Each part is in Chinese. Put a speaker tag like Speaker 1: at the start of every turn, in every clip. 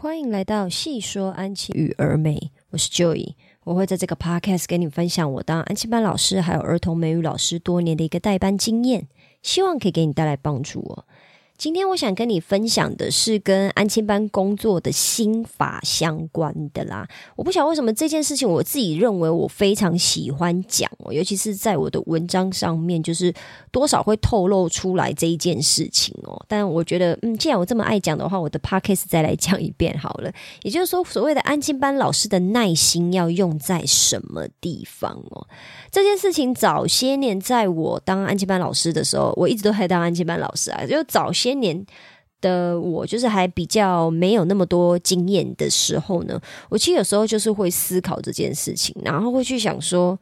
Speaker 1: 欢迎来到细说安琪与儿美，我是 Joy，我会在这个 podcast 跟你分享我当安琪班老师还有儿童美语老师多年的一个代班经验，希望可以给你带来帮助哦。今天我想跟你分享的是跟安亲班工作的心法相关的啦。我不晓得为什么这件事情，我自己认为我非常喜欢讲哦，尤其是在我的文章上面，就是多少会透露出来这一件事情哦。但我觉得，嗯，既然我这么爱讲的话，我的 podcast 再来讲一遍好了。也就是说，所谓的安亲班老师的耐心要用在什么地方哦？这件事情早些年在我当安亲班老师的时候，我一直都还当安亲班老师啊，就早些年的我，就是还比较没有那么多经验的时候呢，我其实有时候就是会思考这件事情，然后会去想说，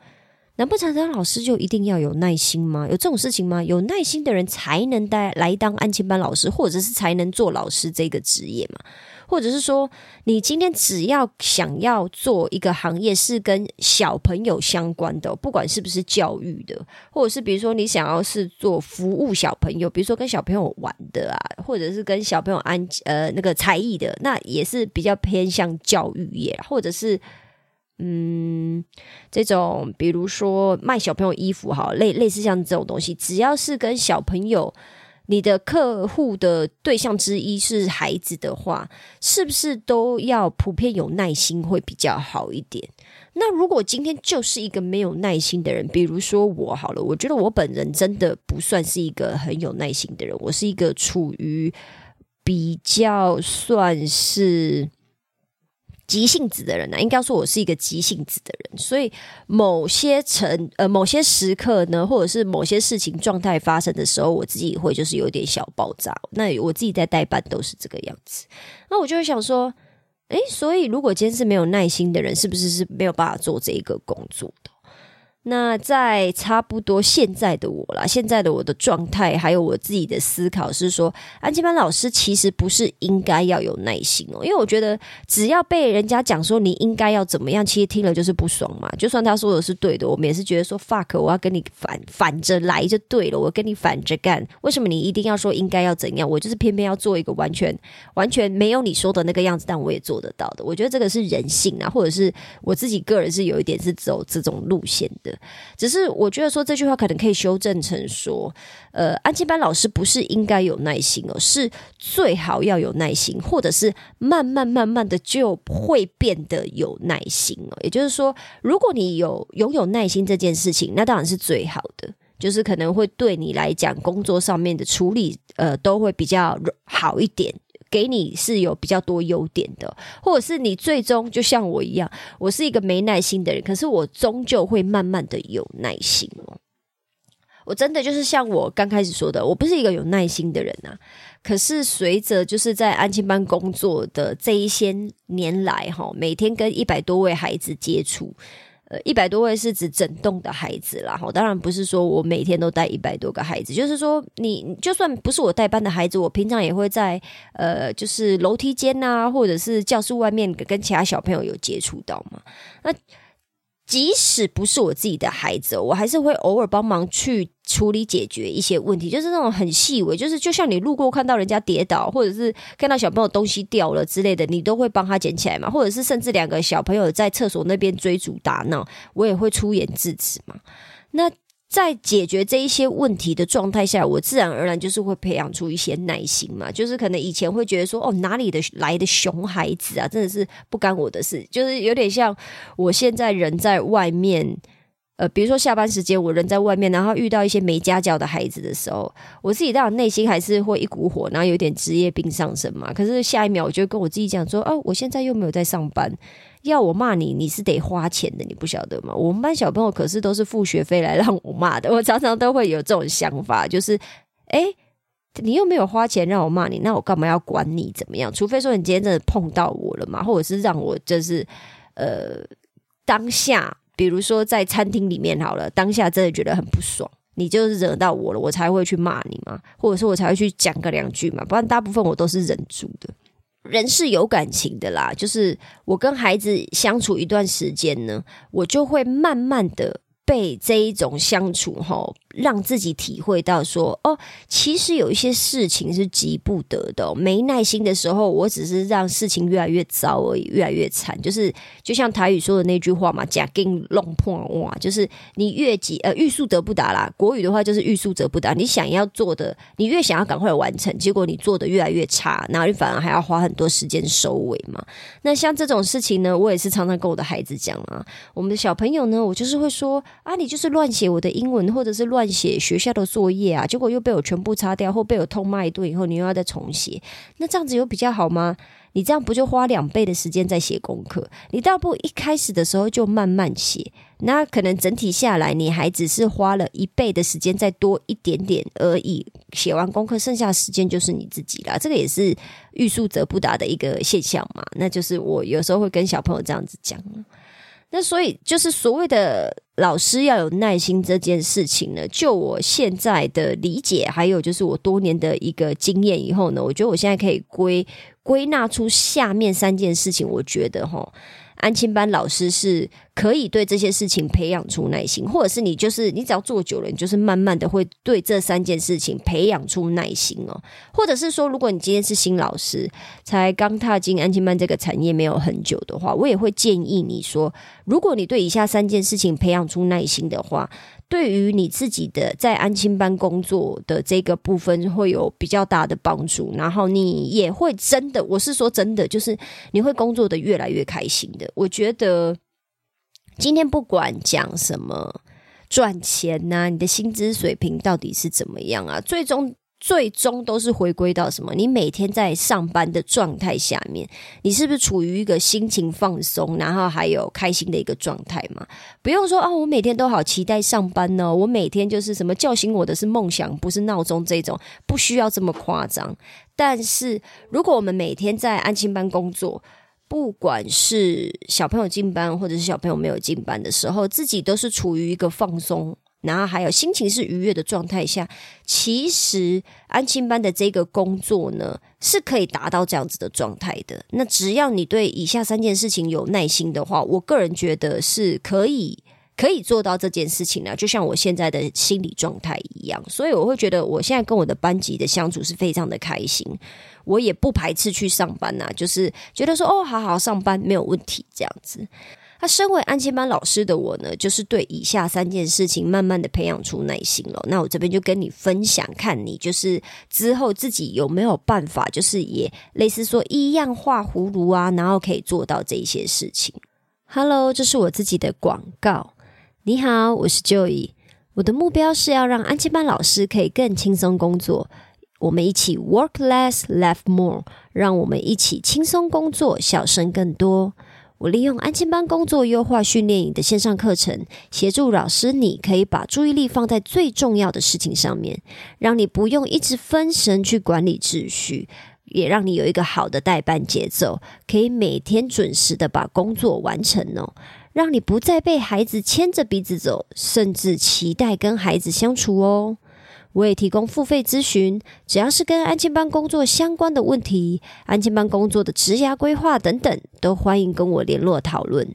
Speaker 1: 难不成当老师就一定要有耐心吗？有这种事情吗？有耐心的人才能带来当安亲班老师，或者是才能做老师这个职业吗？或者是说，你今天只要想要做一个行业是跟小朋友相关的，不管是不是教育的，或者是比如说你想要是做服务小朋友，比如说跟小朋友玩的啊，或者是跟小朋友安呃那个才艺的，那也是比较偏向教育业，或者是嗯这种比如说卖小朋友衣服哈，类类似像这种东西，只要是跟小朋友。你的客户的对象之一是孩子的话，是不是都要普遍有耐心会比较好一点？那如果今天就是一个没有耐心的人，比如说我好了，我觉得我本人真的不算是一个很有耐心的人，我是一个处于比较算是。急性子的人呢，应该说我是一个急性子的人，所以某些成呃某些时刻呢，或者是某些事情状态发生的时候，我自己会就是有点小爆炸。那我自己在代班都是这个样子，那我就会想说，诶，所以如果今天是没有耐心的人，是不是是没有办法做这一个工作的？那在差不多现在的我啦，现在的我的状态，还有我自己的思考是说，安吉班老师其实不是应该要有耐心哦，因为我觉得只要被人家讲说你应该要怎么样，其实听了就是不爽嘛。就算他说的是对的，我们也是觉得说 fuck，我要跟你反反着来就对了，我跟你反着干，为什么你一定要说应该要怎样？我就是偏偏要做一个完全完全没有你说的那个样子，但我也做得到的。我觉得这个是人性啊，或者是我自己个人是有一点是走这种路线的。只是我觉得说这句话可能可以修正成说，呃，安静班老师不是应该有耐心哦，是最好要有耐心，或者是慢慢慢慢的就会变得有耐心哦。也就是说，如果你有拥有耐心这件事情，那当然是最好的，就是可能会对你来讲工作上面的处理，呃，都会比较好一点。给你是有比较多优点的，或者是你最终就像我一样，我是一个没耐心的人，可是我终究会慢慢的有耐心哦。我真的就是像我刚开始说的，我不是一个有耐心的人啊。可是随着就是在安亲班工作的这一些年来，哈，每天跟一百多位孩子接触。呃，一百多位是指整栋的孩子啦，哈，当然不是说我每天都带一百多个孩子，就是说你就算不是我带班的孩子，我平常也会在呃，就是楼梯间呐，或者是教室外面跟其他小朋友有接触到嘛，那。即使不是我自己的孩子，我还是会偶尔帮忙去处理解决一些问题，就是那种很细微，就是就像你路过看到人家跌倒，或者是看到小朋友东西掉了之类的，你都会帮他捡起来嘛，或者是甚至两个小朋友在厕所那边追逐打闹，我也会出言制止嘛。那。在解决这一些问题的状态下，我自然而然就是会培养出一些耐心嘛。就是可能以前会觉得说，哦，哪里的来的熊孩子啊，真的是不干我的事。就是有点像我现在人在外面，呃，比如说下班时间，我人在外面，然后遇到一些没家教的孩子的时候，我自己当然内心还是会一股火，然后有点职业病上升嘛。可是下一秒，我就跟我自己讲说，哦，我现在又没有在上班。要我骂你，你是得花钱的，你不晓得吗？我们班小朋友可是都是付学费来让我骂的。我常常都会有这种想法，就是，哎，你又没有花钱让我骂你，那我干嘛要管你怎么样？除非说你今天真的碰到我了嘛，或者是让我就是呃当下，比如说在餐厅里面好了，当下真的觉得很不爽，你就是惹到我了，我才会去骂你嘛，或者说我才会去讲个两句嘛，不然大部分我都是忍住的。人是有感情的啦，就是我跟孩子相处一段时间呢，我就会慢慢的被这一种相处哈让自己体会到说，哦，其实有一些事情是急不得的。没耐心的时候，我只是让事情越来越糟而已，越来越惨。就是就像台语说的那句话嘛，“假跟弄破哇”，就是你越急，呃，欲速则不达啦。国语的话就是欲速则不达。你想要做的，你越想要赶快完成，结果你做的越来越差，然后你反而还要花很多时间收尾嘛。那像这种事情呢，我也是常常跟我的孩子讲啊。我们的小朋友呢，我就是会说啊，你就是乱写我的英文，或者是乱写学校的作业啊，结果又被我全部擦掉，或被我痛骂一顿以后，你又要再重写，那这样子有比较好吗？你这样不就花两倍的时间在写功课？你倒不一开始的时候就慢慢写，那可能整体下来，你还只是花了一倍的时间再多一点点而已。写完功课，剩下的时间就是你自己了。这个也是欲速则不达的一个现象嘛。那就是我有时候会跟小朋友这样子讲。那所以就是所谓的老师要有耐心这件事情呢，就我现在的理解，还有就是我多年的一个经验以后呢，我觉得我现在可以归归纳出下面三件事情，我觉得哈。安亲班老师是可以对这些事情培养出耐心，或者是你就是你只要做久了，你就是慢慢的会对这三件事情培养出耐心哦。或者是说，如果你今天是新老师，才刚踏进安亲班这个产业没有很久的话，我也会建议你说，如果你对以下三件事情培养出耐心的话。对于你自己的在安亲班工作的这个部分会有比较大的帮助，然后你也会真的，我是说真的，就是你会工作的越来越开心的。我觉得今天不管讲什么赚钱呐，你的薪资水平到底是怎么样啊，最终。最终都是回归到什么？你每天在上班的状态下面，你是不是处于一个心情放松，然后还有开心的一个状态嘛？不用说啊，我每天都好期待上班呢。我每天就是什么叫醒我的是梦想，不是闹钟这种，不需要这么夸张。但是如果我们每天在安心班工作，不管是小朋友进班，或者是小朋友没有进班的时候，自己都是处于一个放松。然后还有心情是愉悦的状态下，其实安亲班的这个工作呢，是可以达到这样子的状态的。那只要你对以下三件事情有耐心的话，我个人觉得是可以可以做到这件事情的。就像我现在的心理状态一样，所以我会觉得我现在跟我的班级的相处是非常的开心，我也不排斥去上班呐，就是觉得说哦，好好上班没有问题这样子。他身为安亲班老师的我呢，就是对以下三件事情慢慢的培养出耐心了。那我这边就跟你分享，看你就是之后自己有没有办法，就是也类似说一样画葫芦啊，然后可以做到这一些事情。Hello，这是我自己的广告。你好，我是 Joey。我的目标是要让安亲班老师可以更轻松工作。我们一起 work less, laugh more，让我们一起轻松工作，笑声更多。我利用安亲班工作优化训练营的线上课程，协助老师，你可以把注意力放在最重要的事情上面，让你不用一直分神去管理秩序，也让你有一个好的代班节奏，可以每天准时的把工作完成哦，让你不再被孩子牵着鼻子走，甚至期待跟孩子相处哦。我也提供付费咨询，只要是跟安亲班工作相关的问题，安亲班工作的职涯规划等等，都欢迎跟我联络讨论。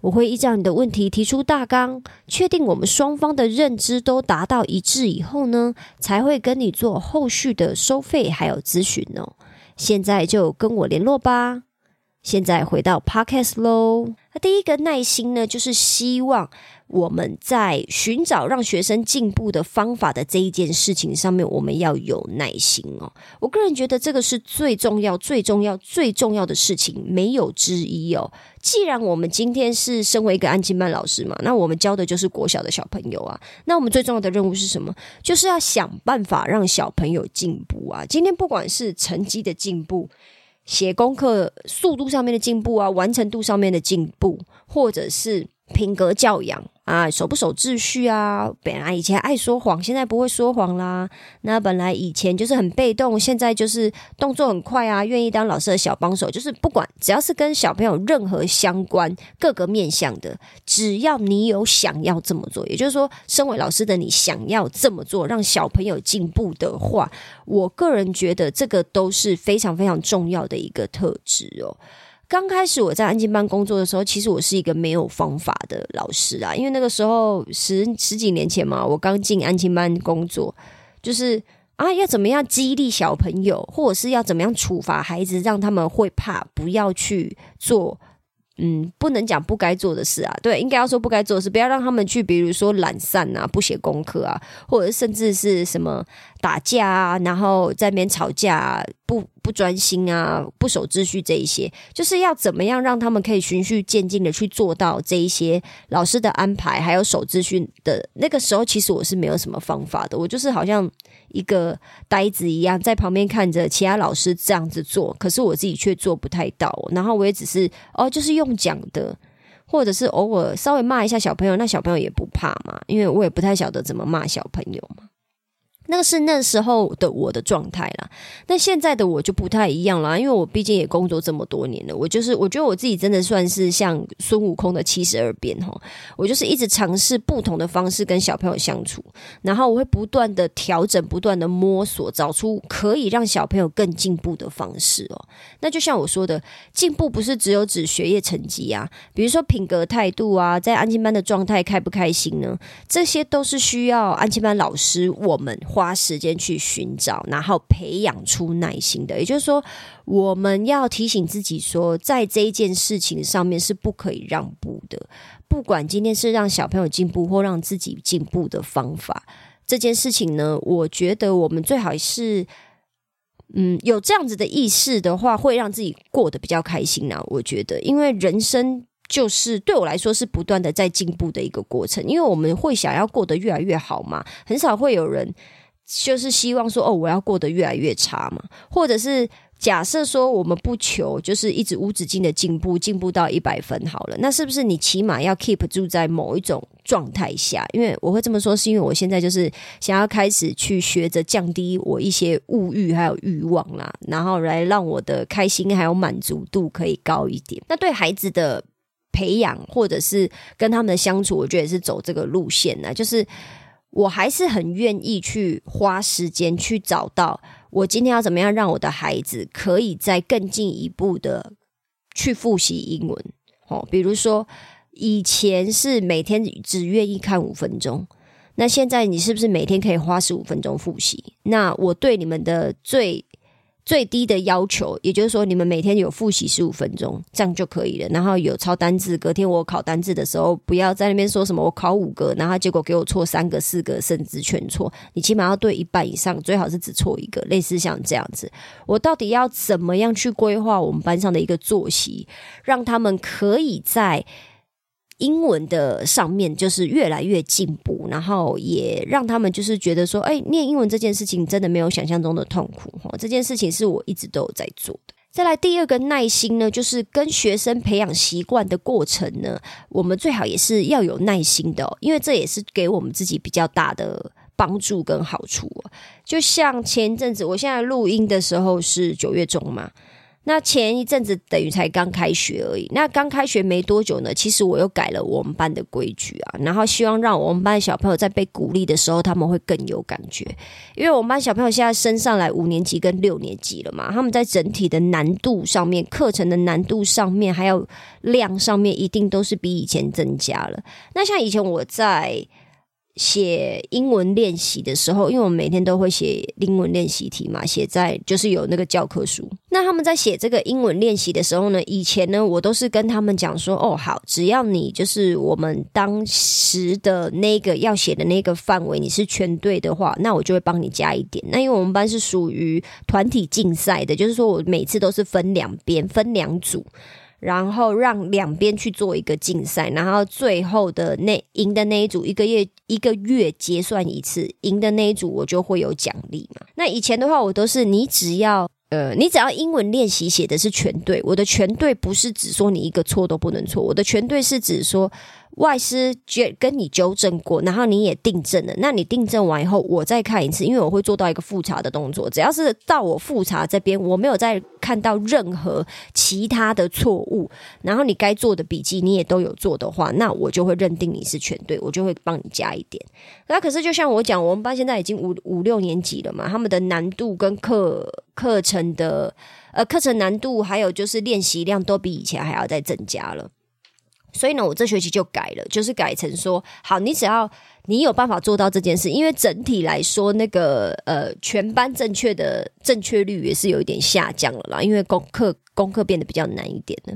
Speaker 1: 我会依照你的问题提出大纲，确定我们双方的认知都达到一致以后呢，才会跟你做后续的收费还有咨询哦。现在就跟我联络吧。现在回到 Podcast 喽。那第一个耐心呢，就是希望。我们在寻找让学生进步的方法的这一件事情上面，我们要有耐心哦。我个人觉得这个是最重要、最重要、最重要的事情，没有之一哦。既然我们今天是身为一个安静班老师嘛，那我们教的就是国小的小朋友啊。那我们最重要的任务是什么？就是要想办法让小朋友进步啊。今天不管是成绩的进步、写功课速度上面的进步啊、完成度上面的进步，或者是品格教养。啊，守不守秩序啊？本来以前爱说谎，现在不会说谎啦。那本来以前就是很被动，现在就是动作很快啊，愿意当老师的小帮手。就是不管只要是跟小朋友任何相关各个面向的，只要你有想要这么做，也就是说，身为老师的你想要这么做，让小朋友进步的话，我个人觉得这个都是非常非常重要的一个特质哦。刚开始我在安静班工作的时候，其实我是一个没有方法的老师啊，因为那个时候十十几年前嘛，我刚进安静班工作，就是啊，要怎么样激励小朋友，或者是要怎么样处罚孩子，让他们会怕，不要去做。嗯，不能讲不该做的事啊，对，应该要说不该做的事，不要让他们去，比如说懒散啊，不写功课啊，或者甚至是什么打架啊，然后在那边吵架，不不专心啊，不守秩序这一些，就是要怎么样让他们可以循序渐进的去做到这一些老师的安排，还有守秩序的那个时候，其实我是没有什么方法的，我就是好像。一个呆子一样在旁边看着其他老师这样子做，可是我自己却做不太到。然后我也只是哦，就是用讲的，或者是偶尔稍微骂一下小朋友，那小朋友也不怕嘛，因为我也不太晓得怎么骂小朋友嘛。那个是那时候的我的状态啦，那现在的我就不太一样啦，因为我毕竟也工作这么多年了，我就是我觉得我自己真的算是像孙悟空的七十二变哈，我就是一直尝试不同的方式跟小朋友相处，然后我会不断的调整，不断的摸索，找出可以让小朋友更进步的方式哦。那就像我说的，进步不是只有指学业成绩啊，比如说品格态度啊，在安静班的状态开不开心呢？这些都是需要安静班老师我们。花时间去寻找，然后培养出耐心的。也就是说，我们要提醒自己说，在这一件事情上面是不可以让步的。不管今天是让小朋友进步或让自己进步的方法，这件事情呢，我觉得我们最好是，嗯，有这样子的意识的话，会让自己过得比较开心啊。我觉得，因为人生就是对我来说是不断的在进步的一个过程，因为我们会想要过得越来越好嘛，很少会有人。就是希望说哦，我要过得越来越差嘛，或者是假设说我们不求，就是一直无止境的进步，进步到一百分好了，那是不是你起码要 keep 住在某一种状态下？因为我会这么说，是因为我现在就是想要开始去学着降低我一些物欲还有欲望啦，然后来让我的开心还有满足度可以高一点。那对孩子的培养或者是跟他们的相处，我觉得也是走这个路线呢，就是。我还是很愿意去花时间去找到我今天要怎么样让我的孩子可以再更进一步的去复习英文哦，比如说以前是每天只愿意看五分钟，那现在你是不是每天可以花十五分钟复习？那我对你们的最。最低的要求，也就是说，你们每天有复习十五分钟，这样就可以了。然后有抄单字，隔天我考单字的时候，不要在那边说什么我考五个，然后结果给我错三个、四个，甚至全错。你起码要对一半以上，最好是只错一个。类似像这样子，我到底要怎么样去规划我们班上的一个作息，让他们可以在。英文的上面就是越来越进步，然后也让他们就是觉得说，哎，念英文这件事情真的没有想象中的痛苦哈。这件事情是我一直都有在做的。再来第二个耐心呢，就是跟学生培养习惯的过程呢，我们最好也是要有耐心的，因为这也是给我们自己比较大的帮助跟好处。就像前阵子，我现在录音的时候是九月中嘛。那前一阵子等于才刚开学而已，那刚开学没多久呢，其实我又改了我们班的规矩啊，然后希望让我们班小朋友在被鼓励的时候，他们会更有感觉，因为我们班小朋友现在升上来五年级跟六年级了嘛，他们在整体的难度上面、课程的难度上面，还有量上面，一定都是比以前增加了。那像以前我在。写英文练习的时候，因为我每天都会写英文练习题嘛，写在就是有那个教科书。那他们在写这个英文练习的时候呢，以前呢，我都是跟他们讲说，哦，好，只要你就是我们当时的那个要写的那个范围，你是全对的话，那我就会帮你加一点。那因为我们班是属于团体竞赛的，就是说我每次都是分两边，分两组。然后让两边去做一个竞赛，然后最后的那赢的那一组一个月一个月结算一次，赢的那一组我就会有奖励嘛。那以前的话，我都是你只要呃，你只要英文练习写的是全对，我的全对不是指说你一个错都不能错，我的全对是指说。外师纠跟你纠正过，然后你也订正了。那你订正完以后，我再看一次，因为我会做到一个复查的动作。只要是到我复查这边，我没有再看到任何其他的错误，然后你该做的笔记你也都有做的话，那我就会认定你是全对，我就会帮你加一点。那可是就像我讲，我们班现在已经五五六年级了嘛，他们的难度跟课课程的。呃，课程难度还有就是练习量都比以前还要再增加了。所以呢，我这学期就改了，就是改成说，好，你只要你有办法做到这件事，因为整体来说，那个呃，全班正确的正确率也是有一点下降了啦，因为功课功课变得比较难一点了。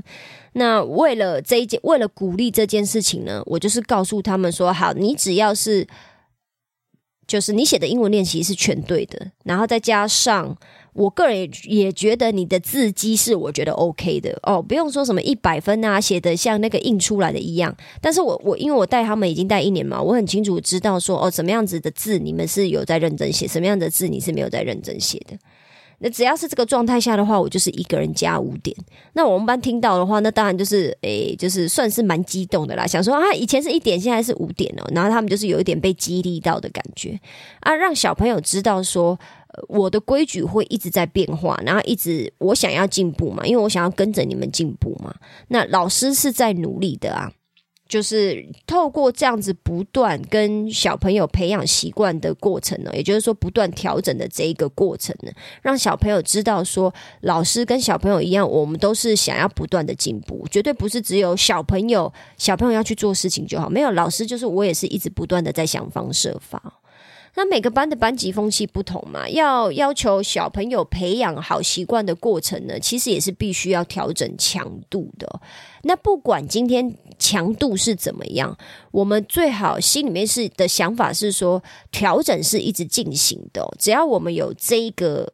Speaker 1: 那为了这一件，为了鼓励这件事情呢，我就是告诉他们说，好，你只要是，就是你写的英文练习是全对的，然后再加上。我个人也也觉得你的字迹是我觉得 OK 的哦，不用说什么一百分啊，写的像那个印出来的一样。但是我我因为我带他们已经带一年嘛，我很清楚知道说哦，什么样子的字你们是有在认真写，什么样的字你是没有在认真写的。那只要是这个状态下的话，我就是一个人加五点。那我们班听到的话，那当然就是诶，就是算是蛮激动的啦，想说啊，以前是一点，现在是五点哦。然后他们就是有一点被激励到的感觉啊，让小朋友知道说。我的规矩会一直在变化，然后一直我想要进步嘛，因为我想要跟着你们进步嘛。那老师是在努力的啊，就是透过这样子不断跟小朋友培养习惯的过程呢，也就是说不断调整的这一个过程呢，让小朋友知道说，老师跟小朋友一样，我们都是想要不断的进步，绝对不是只有小朋友小朋友要去做事情就好，没有老师就是我也是一直不断的在想方设法。那每个班的班级风气不同嘛，要要求小朋友培养好习惯的过程呢，其实也是必须要调整强度的。那不管今天强度是怎么样，我们最好心里面是的想法是说，调整是一直进行的。只要我们有这一个。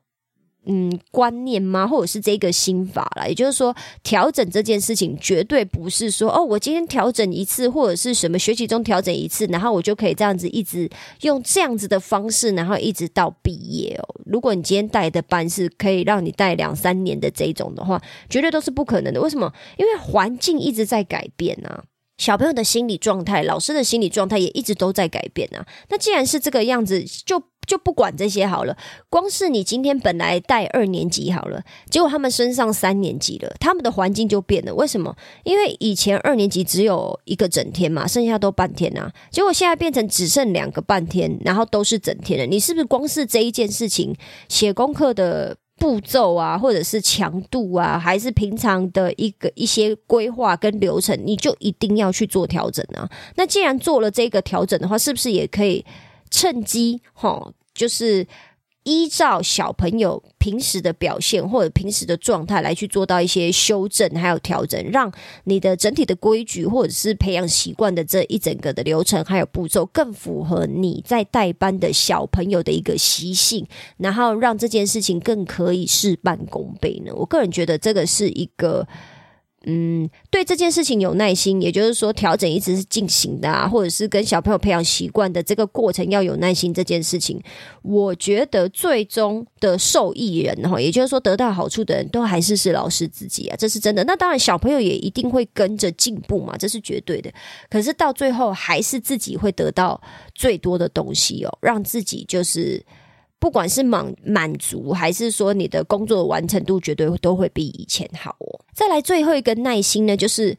Speaker 1: 嗯，观念吗？或者是这个心法啦？也就是说，调整这件事情绝对不是说哦，我今天调整一次，或者是什么学习中调整一次，然后我就可以这样子一直用这样子的方式，然后一直到毕业哦。如果你今天带的班是可以让你带两三年的这种的话，绝对都是不可能的。为什么？因为环境一直在改变啊，小朋友的心理状态，老师的心理状态也一直都在改变啊。那既然是这个样子，就。就不管这些好了，光是你今天本来带二年级好了，结果他们升上三年级了，他们的环境就变了。为什么？因为以前二年级只有一个整天嘛，剩下都半天啊，结果现在变成只剩两个半天，然后都是整天了。你是不是光是这一件事情，写功课的步骤啊，或者是强度啊，还是平常的一个一些规划跟流程，你就一定要去做调整啊？那既然做了这个调整的话，是不是也可以趁机哈？就是依照小朋友平时的表现或者平时的状态来去做到一些修正，还有调整，让你的整体的规矩或者是培养习惯的这一整个的流程还有步骤更符合你在带班的小朋友的一个习性，然后让这件事情更可以事半功倍呢？我个人觉得这个是一个。嗯，对这件事情有耐心，也就是说调整一直是进行的，或者是跟小朋友培养习惯的这个过程要有耐心。这件事情，我觉得最终的受益人哈，也就是说得到好处的人都还是是老师自己啊，这是真的。那当然，小朋友也一定会跟着进步嘛，这是绝对的。可是到最后，还是自己会得到最多的东西哦，让自己就是。不管是满满足，还是说你的工作完成度，绝对都会比以前好哦。再来最后一个耐心呢，就是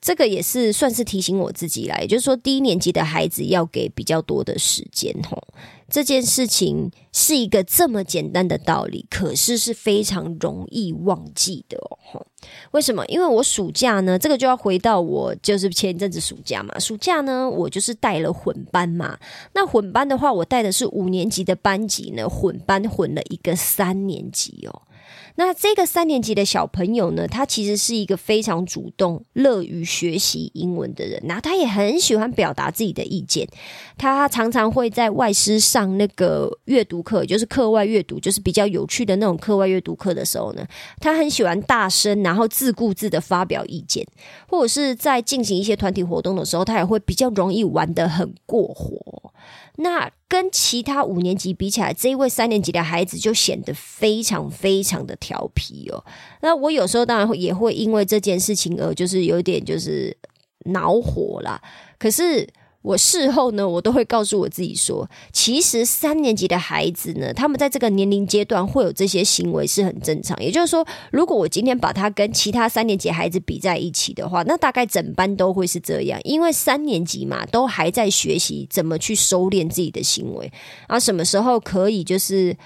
Speaker 1: 这个也是算是提醒我自己啦，也就是说低年级的孩子要给比较多的时间吼。这件事情是一个这么简单的道理，可是是非常容易忘记的哦。为什么？因为我暑假呢，这个就要回到我就是前一阵子暑假嘛。暑假呢，我就是带了混班嘛。那混班的话，我带的是五年级的班级呢，混班混了一个三年级哦。那这个三年级的小朋友呢，他其实是一个非常主动、乐于学习英文的人。那他也很喜欢表达自己的意见。他常常会在外师上那个阅读课，就是课外阅读，就是比较有趣的那种课外阅读课的时候呢，他很喜欢大声，然后自顾自的发表意见，或者是在进行一些团体活动的时候，他也会比较容易玩得很过火。那跟其他五年级比起来，这一位三年级的孩子就显得非常非常的调皮哦。那我有时候当然也会因为这件事情而就是有点就是恼火啦。可是。我事后呢，我都会告诉我自己说，其实三年级的孩子呢，他们在这个年龄阶段会有这些行为是很正常。也就是说，如果我今天把他跟其他三年级孩子比在一起的话，那大概整班都会是这样，因为三年级嘛，都还在学习怎么去收敛自己的行为，啊，什么时候可以就是。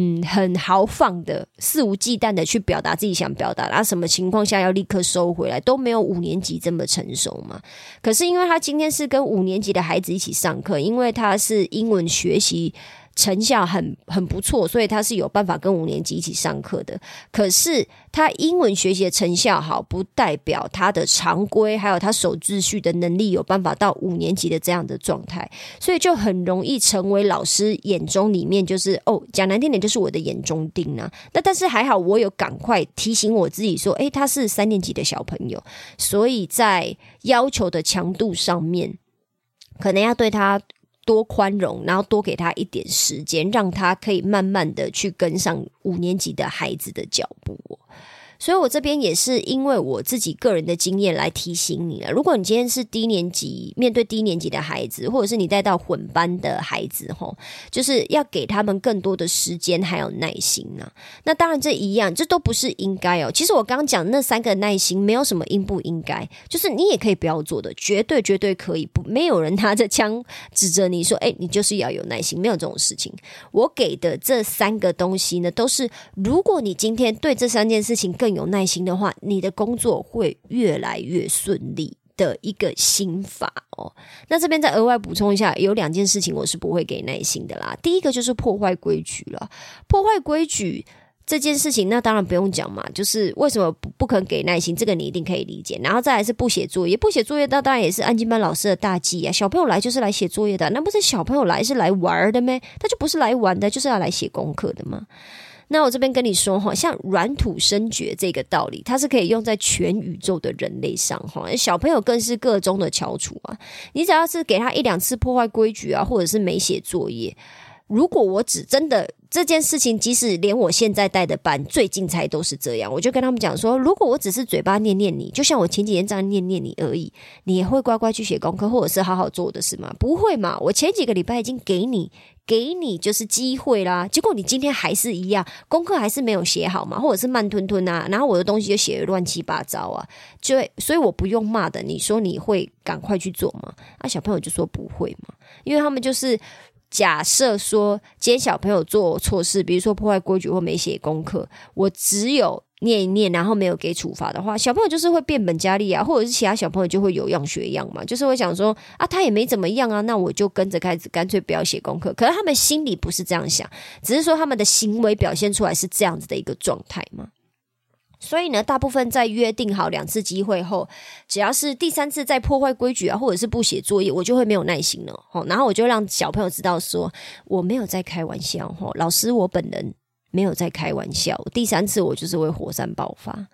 Speaker 1: 嗯，很豪放的、肆无忌惮的去表达自己想表达，然后什么情况下要立刻收回来，都没有五年级这么成熟嘛。可是因为他今天是跟五年级的孩子一起上课，因为他是英文学习。成效很很不错，所以他是有办法跟五年级一起上课的。可是他英文学习的成效好，不代表他的常规还有他守秩序的能力有办法到五年级的这样的状态，所以就很容易成为老师眼中里面就是哦，讲难听点就是我的眼中钉啊。那但是还好，我有赶快提醒我自己说，诶，他是三年级的小朋友，所以在要求的强度上面，可能要对他。多宽容，然后多给他一点时间，让他可以慢慢的去跟上五年级的孩子的脚步。所以，我这边也是因为我自己个人的经验来提醒你了。如果你今天是低年级，面对低年级的孩子，或者是你带到混班的孩子，吼，就是要给他们更多的时间还有耐心呢。那当然，这一样，这都不是应该哦。其实我刚刚讲那三个耐心，没有什么应不应该，就是你也可以不要做的，绝对绝对可以。不，没有人拿着枪指着你说，哎，你就是要有耐心，没有这种事情。我给的这三个东西呢，都是如果你今天对这三件事情更更有耐心的话，你的工作会越来越顺利的一个心法哦。那这边再额外补充一下，有两件事情我是不会给耐心的啦。第一个就是破坏规矩了，破坏规矩这件事情，那当然不用讲嘛，就是为什么不不肯给耐心，这个你一定可以理解。然后再来是不写作业，不写作业那当然也是安静班老师的大忌啊。小朋友来就是来写作业的，那不是小朋友来是来玩的咩？他就不是来玩的，就是要来写功课的吗？那我这边跟你说哈，像软土生绝这个道理，它是可以用在全宇宙的人类上哈。小朋友更是各中的翘楚啊！你只要是给他一两次破坏规矩啊，或者是没写作业，如果我只真的这件事情，即使连我现在带的班最近才都是这样，我就跟他们讲说，如果我只是嘴巴念念你，就像我前几天这样念念你而已，你也会乖乖去写功课，或者是好好做的是吗？不会嘛！我前几个礼拜已经给你。给你就是机会啦，结果你今天还是一样，功课还是没有写好嘛，或者是慢吞吞啊，然后我的东西就写的乱七八糟啊，就所以我不用骂的，你说你会赶快去做吗？啊，小朋友就说不会嘛，因为他们就是假设说，今天小朋友做错事，比如说破坏规矩或没写功课，我只有。念一念，然后没有给处罚的话，小朋友就是会变本加厉啊，或者是其他小朋友就会有样学样嘛，就是会想说啊，他也没怎么样啊，那我就跟着开始，干脆不要写功课。可是他们心里不是这样想，只是说他们的行为表现出来是这样子的一个状态嘛。所以呢，大部分在约定好两次机会后，只要是第三次再破坏规矩啊，或者是不写作业，我就会没有耐心了。哦，然后我就让小朋友知道说，我没有在开玩笑。哦，老师，我本人。没有在开玩笑，第三次我就是会火山爆发。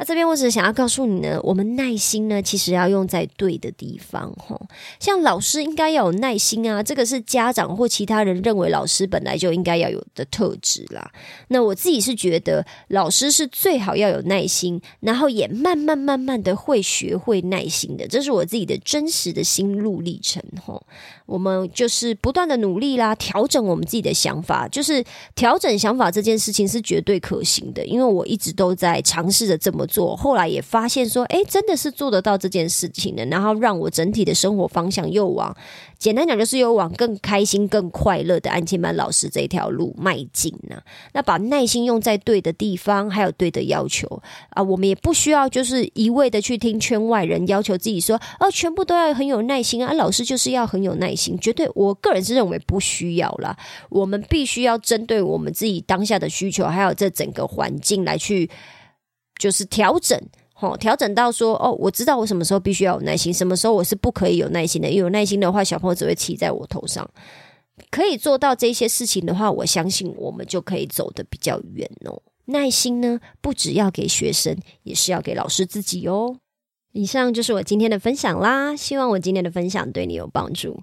Speaker 1: 那这边我只是想要告诉你呢，我们耐心呢，其实要用在对的地方哈。像老师应该要有耐心啊，这个是家长或其他人认为老师本来就应该要有的特质啦。那我自己是觉得，老师是最好要有耐心，然后也慢慢慢慢的会学会耐心的，这是我自己的真实的心路历程哈。我们就是不断的努力啦，调整我们自己的想法，就是调整想法这件事情是绝对可行的，因为我一直都在尝试着这么做，后来也发现说，哎，真的是做得到这件事情的，然后让我整体的生活方向又往。简单讲，就是又往更开心、更快乐的安亲班老师这条路迈进呢。那把耐心用在对的地方，还有对的要求啊，我们也不需要就是一味的去听圈外人要求自己说，哦，全部都要很有耐心啊。老师就是要很有耐心，绝对，我个人是认为不需要啦。我们必须要针对我们自己当下的需求，还有这整个环境来去，就是调整。哦，调整到说哦，我知道我什么时候必须要有耐心，什么时候我是不可以有耐心的。因为有耐心的话，小朋友只会骑在我头上。可以做到这些事情的话，我相信我们就可以走得比较远哦。耐心呢，不只要给学生，也是要给老师自己哦。以上就是我今天的分享啦，希望我今天的分享对你有帮助。